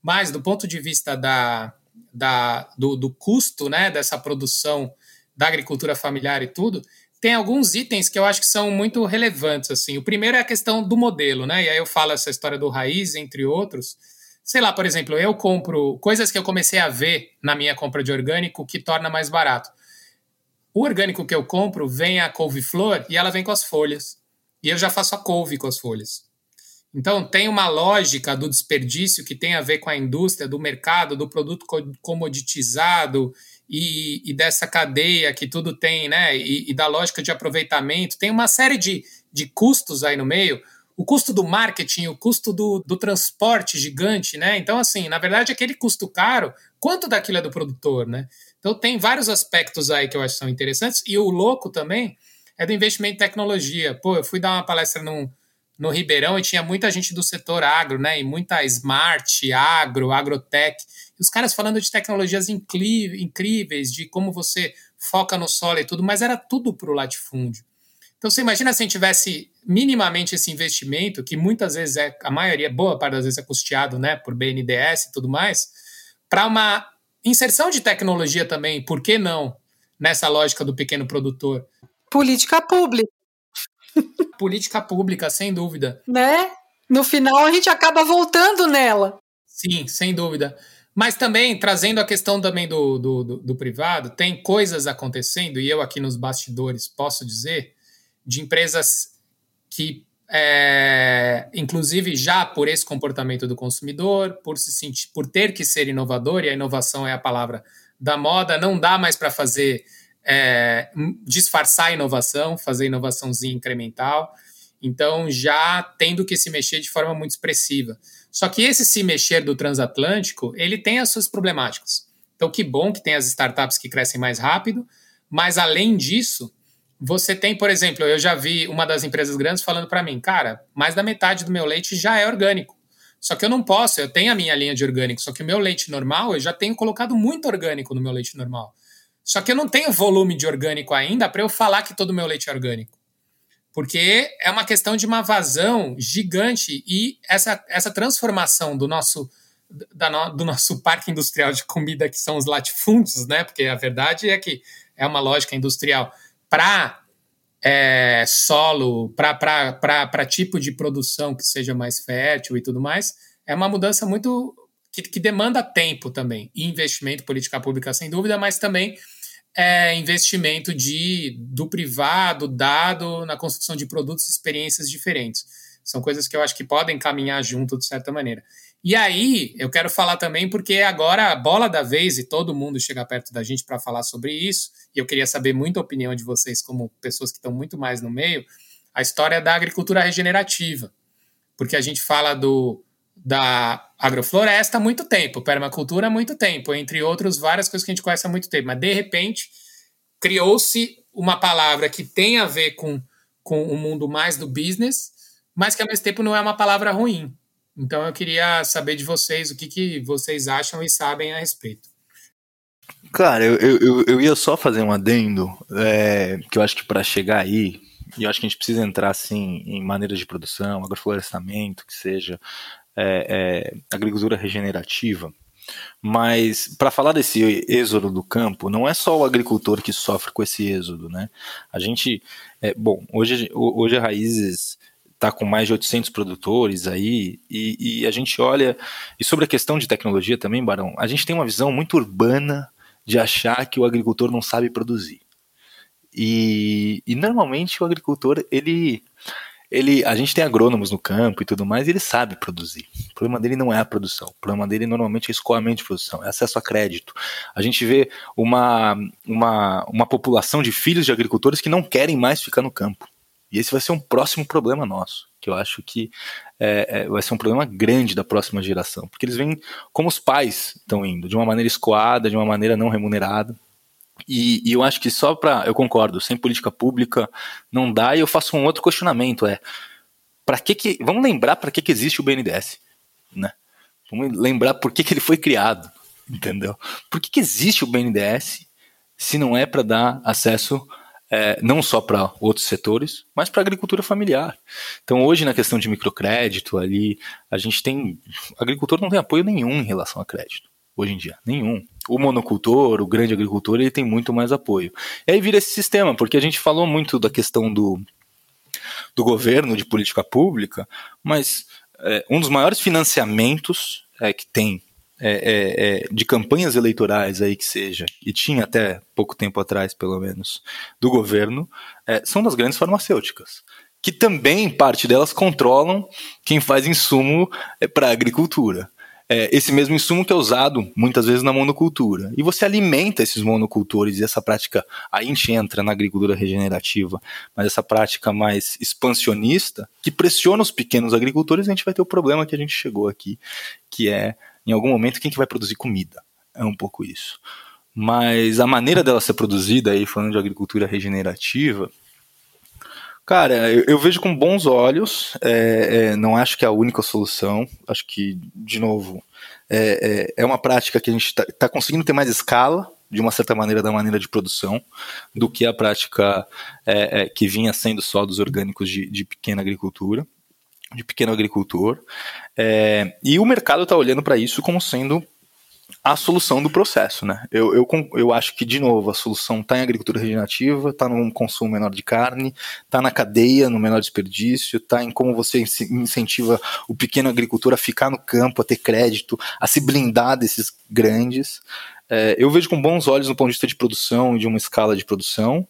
Mas do ponto de vista da, da, do, do custo né, dessa produção da agricultura familiar e tudo, tem alguns itens que eu acho que são muito relevantes. assim. O primeiro é a questão do modelo, né? E aí eu falo essa história do raiz, entre outros. Sei lá, por exemplo, eu compro coisas que eu comecei a ver na minha compra de orgânico que torna mais barato. O orgânico que eu compro vem a couve-flor e ela vem com as folhas. E eu já faço a couve com as folhas. Então, tem uma lógica do desperdício que tem a ver com a indústria, do mercado, do produto comoditizado e, e dessa cadeia que tudo tem, né? E, e, da lógica de aproveitamento. Tem uma série de, de custos aí no meio. O custo do marketing, o custo do, do transporte gigante, né? Então, assim, na verdade, aquele custo caro, quanto daquilo é do produtor, né? Então tem vários aspectos aí que eu acho que são interessantes. E o louco também é do investimento em tecnologia. Pô, eu fui dar uma palestra no, no Ribeirão e tinha muita gente do setor agro, né? E muita smart, agro, agrotech. E os caras falando de tecnologias incríveis, de como você foca no solo e tudo, mas era tudo para o latifúndio. Então você imagina se a gente tivesse minimamente esse investimento, que muitas vezes é, a maioria, boa parte das vezes é custeado né, por BNDES e tudo mais, para uma Inserção de tecnologia também, por que não? Nessa lógica do pequeno produtor. Política pública. Política pública, sem dúvida. Né? No final a gente acaba voltando nela. Sim, sem dúvida. Mas também, trazendo a questão também do, do, do, do privado, tem coisas acontecendo, e eu aqui nos bastidores posso dizer, de empresas que é, inclusive já por esse comportamento do consumidor, por se sentir, por ter que ser inovador, e a inovação é a palavra da moda, não dá mais para fazer é, disfarçar a inovação, fazer inovaçãozinha incremental. Então, já tendo que se mexer de forma muito expressiva. Só que esse se mexer do transatlântico, ele tem as suas problemáticas. Então, que bom que tem as startups que crescem mais rápido, mas além disso, você tem, por exemplo, eu já vi uma das empresas grandes falando para mim, cara, mais da metade do meu leite já é orgânico. Só que eu não posso, eu tenho a minha linha de orgânico, só que o meu leite normal, eu já tenho colocado muito orgânico no meu leite normal. Só que eu não tenho volume de orgânico ainda para eu falar que todo o meu leite é orgânico. Porque é uma questão de uma vazão gigante e essa, essa transformação do nosso, da, do nosso parque industrial de comida, que são os latifúndios, né? Porque a verdade é que é uma lógica industrial para é, solo, para tipo de produção que seja mais fértil e tudo mais, é uma mudança muito que, que demanda tempo também. Investimento, política pública, sem dúvida, mas também é, investimento de, do privado dado na construção de produtos e experiências diferentes. São coisas que eu acho que podem caminhar junto de certa maneira. E aí, eu quero falar também porque agora a bola da vez e todo mundo chega perto da gente para falar sobre isso, e eu queria saber muito a opinião de vocês, como pessoas que estão muito mais no meio, a história da agricultura regenerativa. Porque a gente fala do, da agrofloresta há muito tempo, permacultura há muito tempo, entre outros, várias coisas que a gente conhece há muito tempo, mas de repente criou-se uma palavra que tem a ver com, com o mundo mais do business, mas que ao mesmo tempo não é uma palavra ruim. Então eu queria saber de vocês o que, que vocês acham e sabem a respeito. Cara, eu, eu, eu ia só fazer um adendo, é, que eu acho que para chegar aí, e eu acho que a gente precisa entrar assim em maneiras de produção, agroflorestamento, que seja é, é, agricultura regenerativa. Mas para falar desse êxodo do campo, não é só o agricultor que sofre com esse êxodo, né? A gente, é, bom, hoje, hoje a Raízes está com mais de 800 produtores aí, e, e, a gente olha. E sobre a questão de tecnologia também, Barão, a gente tem uma visão muito urbana de achar que o agricultor não sabe produzir. E, e normalmente o agricultor, ele. Ele, a gente tem agrônomos no campo e tudo mais, e ele sabe produzir. O problema dele não é a produção. O problema dele normalmente é escoamento de produção, é acesso a crédito. A gente vê uma, uma, uma população de filhos de agricultores que não querem mais ficar no campo e esse vai ser um próximo problema nosso, que eu acho que é, é, vai ser um problema grande da próxima geração, porque eles vêm como os pais estão indo, de uma maneira escoada, de uma maneira não remunerada. E, e eu acho que só para, eu concordo, sem política pública não dá. E eu faço um outro questionamento, é para que que, vamos lembrar para que que existe o BNDES, né? Vamos lembrar por que, que ele foi criado, entendeu? Por que, que existe o BNDES se não é para dar acesso é, não só para outros setores, mas para a agricultura familiar. Então, hoje, na questão de microcrédito, ali, a gente tem. O agricultor não tem apoio nenhum em relação a crédito, hoje em dia, nenhum. O monocultor, o grande agricultor, ele tem muito mais apoio. E aí vira esse sistema, porque a gente falou muito da questão do, do governo, de política pública, mas é, um dos maiores financiamentos é, que tem é, é, é, de campanhas eleitorais aí que seja, e tinha até pouco tempo atrás, pelo menos, do governo, é, são das grandes farmacêuticas. Que também, parte delas, controlam quem faz insumo é, para a agricultura. É, esse mesmo insumo que é usado muitas vezes na monocultura. E você alimenta esses monocultores e essa prática, aí a gente entra na agricultura regenerativa, mas essa prática mais expansionista, que pressiona os pequenos agricultores, a gente vai ter o problema que a gente chegou aqui, que é em algum momento, quem que vai produzir comida? É um pouco isso. Mas a maneira dela ser produzida, aí falando de agricultura regenerativa, cara, eu, eu vejo com bons olhos. É, é, não acho que é a única solução. Acho que, de novo, é, é, é uma prática que a gente está tá conseguindo ter mais escala, de uma certa maneira, da maneira de produção, do que a prática é, é, que vinha sendo só dos orgânicos de, de pequena agricultura de pequeno agricultor. É, e o mercado está olhando para isso como sendo a solução do processo, né? Eu, eu, eu acho que, de novo, a solução está em agricultura regenerativa, está no consumo menor de carne, está na cadeia, no menor desperdício, está em como você incentiva o pequeno agricultor a ficar no campo, a ter crédito, a se blindar desses grandes. É, eu vejo com bons olhos no ponto de vista de produção e de uma escala de produção,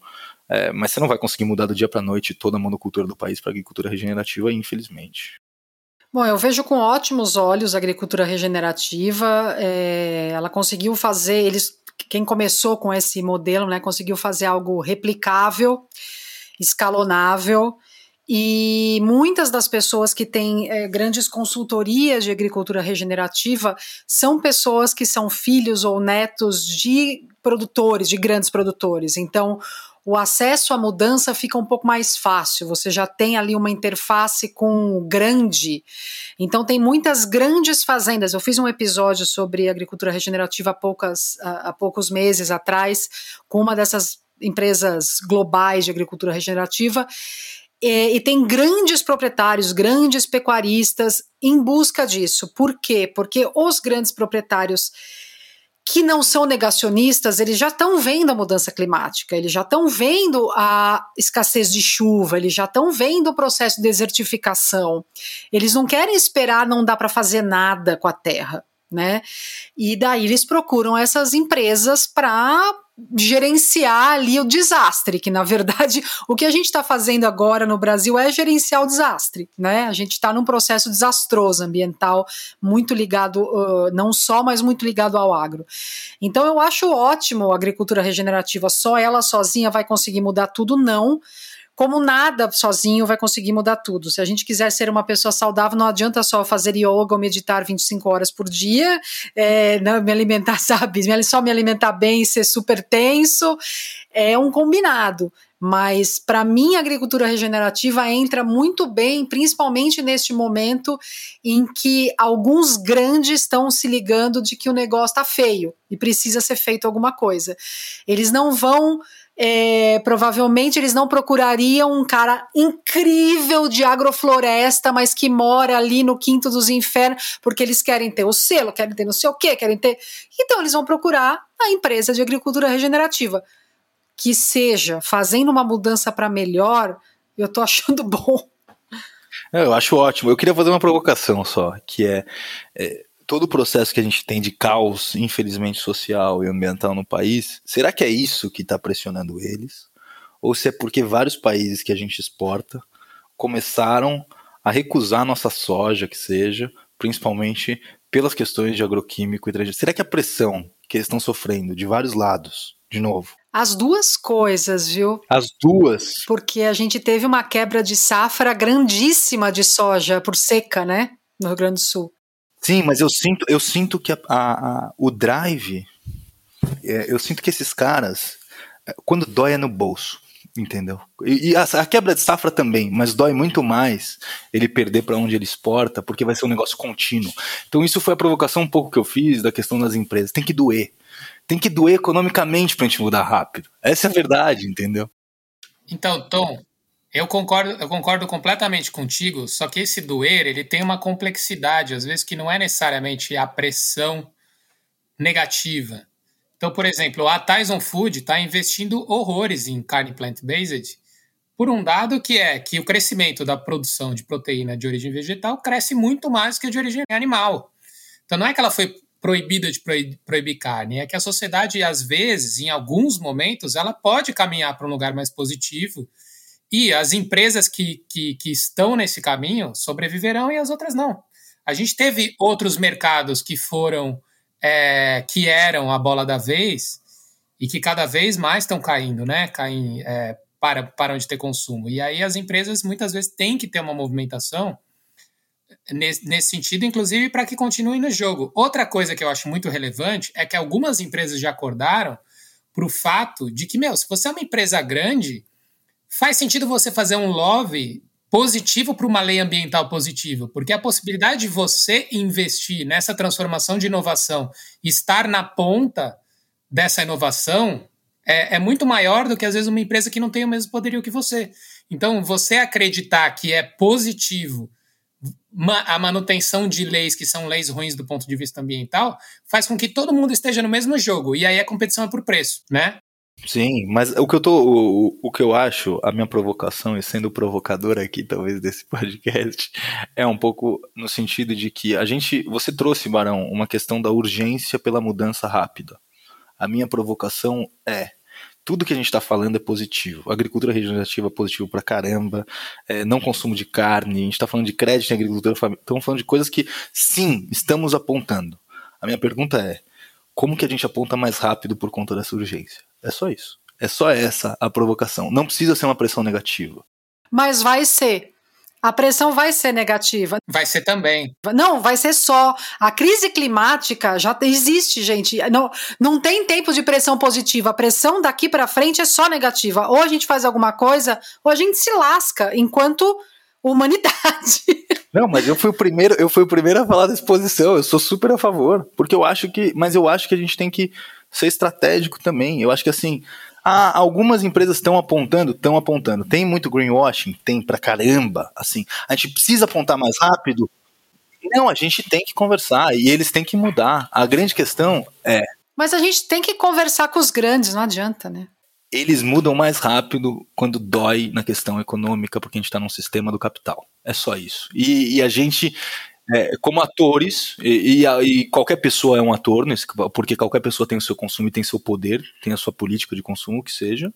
é, mas você não vai conseguir mudar do dia para noite toda a monocultura do país para agricultura regenerativa, infelizmente. Bom, eu vejo com ótimos olhos a agricultura regenerativa. É, ela conseguiu fazer, eles, quem começou com esse modelo, né, conseguiu fazer algo replicável, escalonável. E muitas das pessoas que têm é, grandes consultorias de agricultura regenerativa são pessoas que são filhos ou netos de produtores, de grandes produtores. Então, o acesso à mudança fica um pouco mais fácil. Você já tem ali uma interface com grande. Então, tem muitas grandes fazendas. Eu fiz um episódio sobre agricultura regenerativa há, poucas, há, poucos meses atrás, com uma dessas empresas globais de agricultura regenerativa. E, e, tem grandes proprietários, grandes pecuaristas em busca disso. Por quê? Porque os grandes proprietários que não são negacionistas, eles já estão vendo a mudança climática, eles já estão vendo a escassez de chuva, eles já estão vendo o processo de desertificação. Eles não querem esperar, não dá para fazer nada com a terra, né? E daí eles procuram essas empresas para gerenciar ali o desastre, que na verdade o que a gente está fazendo agora no Brasil é gerenciar o desastre, né? A gente está num processo desastroso ambiental, muito ligado, uh, não só, mas muito ligado ao agro. Então eu acho ótimo a agricultura regenerativa, só ela sozinha vai conseguir mudar tudo, não como nada sozinho vai conseguir mudar tudo. Se a gente quiser ser uma pessoa saudável, não adianta só fazer yoga ou meditar 25 horas por dia, é, não, me alimentar, sabe? Só me alimentar bem e ser super tenso. É um combinado. Mas para mim a agricultura regenerativa entra muito bem, principalmente neste momento em que alguns grandes estão se ligando de que o negócio está feio e precisa ser feito alguma coisa. Eles não vão é, provavelmente eles não procurariam um cara incrível de agrofloresta, mas que mora ali no quinto dos infernos, porque eles querem ter o selo, querem ter não sei o quê, querem ter. Então eles vão procurar a empresa de agricultura regenerativa. Que seja fazendo uma mudança para melhor, eu tô achando bom. É, eu acho ótimo. Eu queria fazer uma provocação só, que é, é todo o processo que a gente tem de caos, infelizmente, social e ambiental no país, será que é isso que está pressionando eles? Ou se é porque vários países que a gente exporta começaram a recusar nossa soja, que seja, principalmente pelas questões de agroquímico e. Será que a pressão que eles estão sofrendo de vários lados, de novo? As duas coisas, viu? As duas. Porque a gente teve uma quebra de safra grandíssima de soja por seca, né? No Rio Grande do Sul. Sim, mas eu sinto, eu sinto que a, a, a, o drive, é, eu sinto que esses caras, é, quando dói é no bolso. Entendeu? E, e a, a, quebra de safra também, mas dói muito mais ele perder para onde ele exporta, porque vai ser um negócio contínuo. Então, isso foi a provocação um pouco que eu fiz da questão das empresas. Tem que doer. Tem que doer economicamente para a gente mudar rápido. Essa é a verdade, entendeu? Então, Tom, eu concordo, eu concordo completamente contigo, só que esse doer ele tem uma complexidade, às vezes, que não é necessariamente a pressão negativa. Então, por exemplo, a Tyson Food está investindo horrores em carne plant-based por um dado que é que o crescimento da produção de proteína de origem vegetal cresce muito mais que a de origem animal. Então, não é que ela foi proibida de proibir carne, é que a sociedade, às vezes, em alguns momentos, ela pode caminhar para um lugar mais positivo e as empresas que, que, que estão nesse caminho sobreviverão e as outras não. A gente teve outros mercados que foram é, que eram a bola da vez e que cada vez mais estão caindo, né? Caem, é, para, param de ter consumo. E aí as empresas muitas vezes têm que ter uma movimentação nesse, nesse sentido, inclusive para que continuem no jogo. Outra coisa que eu acho muito relevante é que algumas empresas já acordaram para o fato de que, meu, se você é uma empresa grande, faz sentido você fazer um lobby positivo para uma lei ambiental positiva, porque a possibilidade de você investir nessa transformação de inovação, estar na ponta dessa inovação, é, é, muito maior do que às vezes uma empresa que não tem o mesmo poderio que você. Então, você acreditar que é positivo a manutenção de leis que são leis ruins do ponto de vista ambiental faz com que todo mundo esteja no mesmo jogo e aí a competição é por preço, né? Sim, mas o que eu tô, o, o que eu acho, a minha provocação, e sendo provocador aqui, talvez, desse podcast, é um pouco no sentido de que a gente, você trouxe, Barão, uma questão da urgência pela mudança rápida. A minha provocação é, tudo que a gente está falando é positivo. Agricultura regenerativa é positivo pra caramba, é, não consumo de carne, a gente está falando de crédito em agricultura, estamos falando de coisas que, sim, estamos apontando. A minha pergunta é, como que a gente aponta mais rápido por conta dessa urgência? É só isso. É só essa a provocação. Não precisa ser uma pressão negativa. Mas vai ser. A pressão vai ser negativa. Vai ser também. Não, vai ser só. A crise climática já existe, gente. Não, não tem tempo de pressão positiva. A pressão daqui para frente é só negativa. Ou a gente faz alguma coisa, ou a gente se lasca enquanto humanidade. Não, mas eu fui o primeiro, eu fui o primeiro a falar da exposição. Eu sou super a favor, porque eu acho que, mas eu acho que a gente tem que ser estratégico também. Eu acho que assim, algumas empresas estão apontando, estão apontando. Tem muito greenwashing? Tem pra caramba. Assim, a gente precisa apontar mais rápido? Não, a gente tem que conversar e eles têm que mudar. A grande questão é. Mas a gente tem que conversar com os grandes, não adianta, né? Eles mudam mais rápido quando dói na questão econômica, porque a gente está num sistema do capital. É só isso. E, e a gente é, como atores, e, e, e, qualquer pessoa é um ator, nesse, porque qualquer pessoa tem o seu consumo e tem seu poder, tem a sua política de consumo, que seja.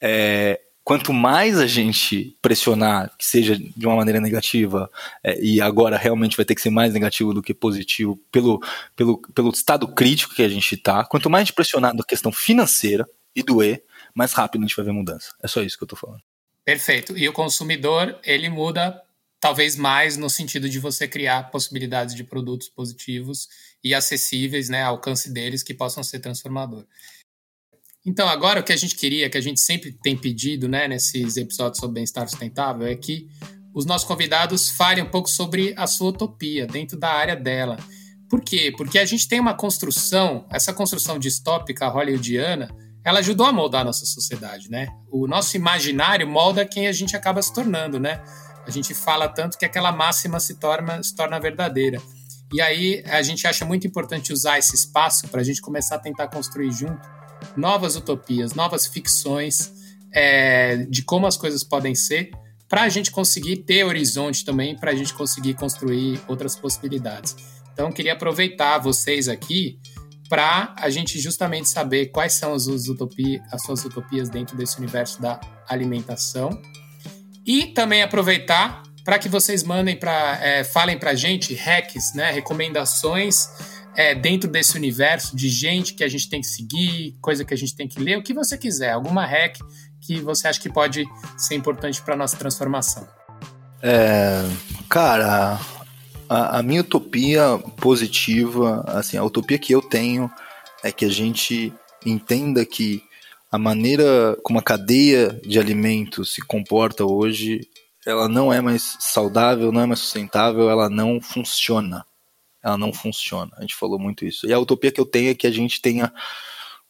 É, quanto mais a gente pressionar, que seja de uma maneira negativa, é, e agora realmente vai ter que ser mais negativo do que positivo, pelo, pelo, pelo estado crítico que a gente está, quanto mais a gente pressionar na questão financeira e doer, mais rápido a gente vai ver mudança. É só isso que eu estou falando. Perfeito. E o consumidor, ele muda talvez mais no sentido de você criar possibilidades de produtos positivos e acessíveis, né, ao alcance deles que possam ser transformador. Então, agora o que a gente queria, que a gente sempre tem pedido, né, nesses episódios sobre bem-estar sustentável, é que os nossos convidados falem um pouco sobre a sua utopia dentro da área dela. Por quê? Porque a gente tem uma construção, essa construção distópica hollywoodiana, ela ajudou a moldar a nossa sociedade, né? O nosso imaginário molda quem a gente acaba se tornando, né? A gente fala tanto que aquela máxima se torna, se torna verdadeira. E aí a gente acha muito importante usar esse espaço para a gente começar a tentar construir junto novas utopias, novas ficções é, de como as coisas podem ser, para a gente conseguir ter horizonte também, para a gente conseguir construir outras possibilidades. Então, queria aproveitar vocês aqui para a gente justamente saber quais são as, as suas utopias dentro desse universo da alimentação e também aproveitar para que vocês mandem para é, falem para gente hacks, né, recomendações é, dentro desse universo de gente que a gente tem que seguir, coisa que a gente tem que ler, o que você quiser, alguma hack que você acha que pode ser importante para nossa transformação. É, cara, a, a, minha utopia positiva, assim, a utopia que eu tenho é que a gente entenda que a maneira como a cadeia de alimentos se comporta hoje, ela não é mais saudável, não é mais sustentável, ela não funciona. Ela não funciona. A gente falou muito isso. E a utopia que eu tenho é que a gente tenha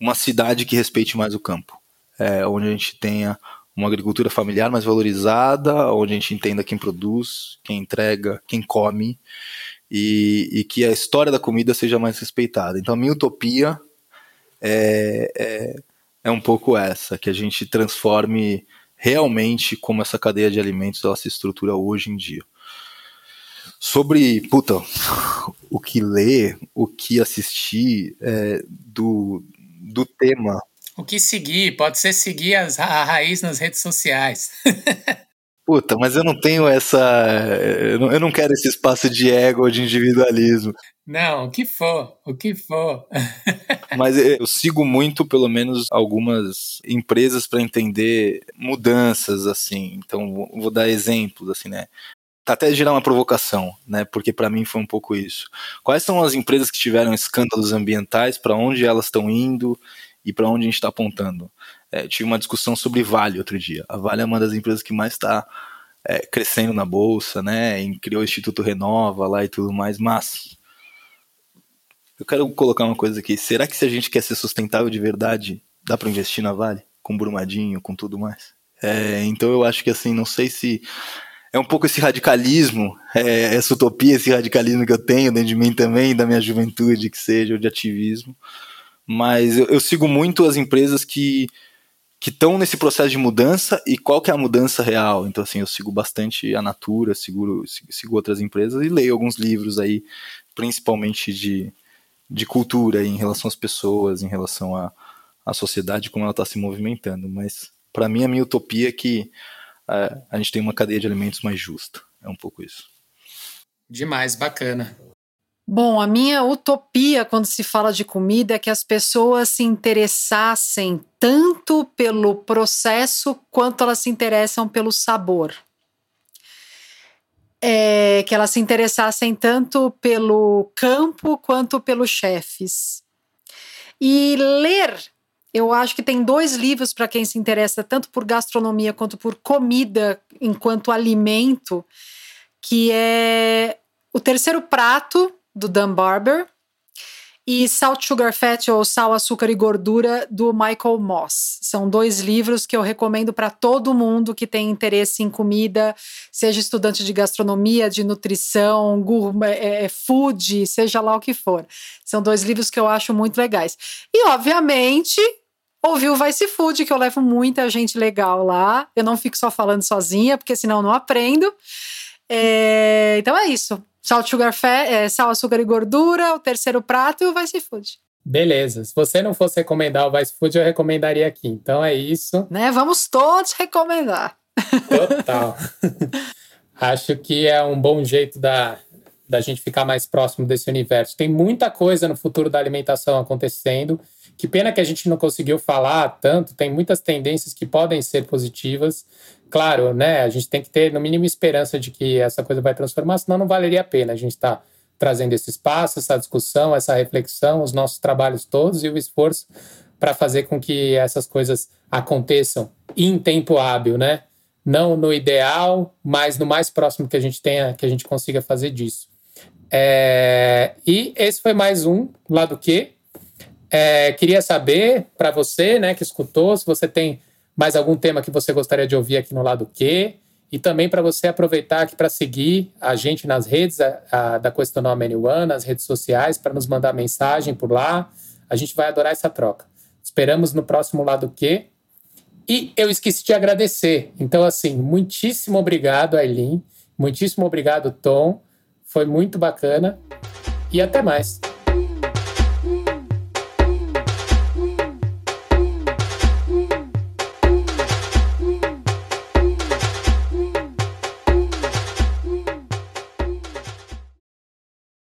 uma cidade que respeite mais o campo, é, onde a gente tenha uma agricultura familiar mais valorizada, onde a gente entenda quem produz, quem entrega, quem come, e, e que a história da comida seja mais respeitada. Então, a minha utopia é, é, é um pouco essa, que a gente transforme realmente como essa cadeia de alimentos ela se estrutura hoje em dia. Sobre, puta, o que ler, o que assistir é, do, do tema. O que seguir? Pode ser seguir as, a raiz nas redes sociais. Puta, mas eu não tenho essa. Eu não, eu não quero esse espaço de ego ou de individualismo. Não, o que for, o que for. mas eu sigo muito, pelo menos, algumas empresas para entender mudanças, assim. Então, vou dar exemplos, assim, né? Tá até gerar uma provocação, né? Porque para mim foi um pouco isso. Quais são as empresas que tiveram escândalos ambientais, para onde elas estão indo e para onde a gente está apontando? É, tive uma discussão sobre Vale outro dia. A Vale é uma das empresas que mais está é, crescendo na bolsa, né? E criou o Instituto Renova lá e tudo mais, mas eu quero colocar uma coisa aqui. Será que se a gente quer ser sustentável de verdade, dá para investir na Vale? Com Brumadinho, com tudo mais? É, então eu acho que assim, não sei se é um pouco esse radicalismo, é, essa utopia, esse radicalismo que eu tenho dentro de mim também, da minha juventude, que seja, ou de ativismo. Mas eu, eu sigo muito as empresas que que estão nesse processo de mudança e qual que é a mudança real. Então, assim, eu sigo bastante a Natura, sigo, sigo outras empresas e leio alguns livros aí, principalmente de, de cultura em relação às pessoas, em relação à, à sociedade, como ela está se movimentando. Mas, para mim, a minha utopia é que é, a gente tem uma cadeia de alimentos mais justa. É um pouco isso. Demais, bacana. Bom, a minha utopia quando se fala de comida é que as pessoas se interessassem tanto pelo processo quanto elas se interessam pelo sabor. É, que elas se interessassem tanto pelo campo quanto pelos chefes. E ler, eu acho que tem dois livros para quem se interessa tanto por gastronomia quanto por comida enquanto alimento, que é O Terceiro Prato, do Dan Barber, e Salt, Sugar, Fat ou Sal, Açúcar e Gordura do Michael Moss. São dois livros que eu recomendo para todo mundo que tem interesse em comida, seja estudante de gastronomia, de nutrição, gourmet, é, é, food, seja lá o que for. São dois livros que eu acho muito legais. E, obviamente, ouvir o Vice Food, que eu levo muita gente legal lá. Eu não fico só falando sozinha, porque senão eu não aprendo. É, então é isso. Salt, sugar, fat, é, sal, açúcar e gordura, o terceiro prato e o Vice Food. Beleza. Se você não fosse recomendar o Vice Food, eu recomendaria aqui. Então é isso. Né? Vamos todos recomendar. Total. Acho que é um bom jeito da, da gente ficar mais próximo desse universo. Tem muita coisa no futuro da alimentação acontecendo. Que pena que a gente não conseguiu falar tanto. Tem muitas tendências que podem ser positivas claro, né, a gente tem que ter no mínimo esperança de que essa coisa vai transformar, senão não valeria a pena a gente estar tá trazendo esse espaço, essa discussão, essa reflexão, os nossos trabalhos todos e o esforço para fazer com que essas coisas aconteçam em tempo hábil, né? Não no ideal, mas no mais próximo que a gente tenha, que a gente consiga fazer disso. É, e esse foi mais um lado que é, queria saber para você, né, que escutou, se você tem mais algum tema que você gostaria de ouvir aqui no lado Q. E também para você aproveitar aqui para seguir a gente nas redes a, a, da Questionar One, nas redes sociais, para nos mandar mensagem por lá. A gente vai adorar essa troca. Esperamos no próximo lado Q. E eu esqueci de agradecer. Então, assim, muitíssimo obrigado, Aileen. Muitíssimo obrigado, Tom. Foi muito bacana. E até mais.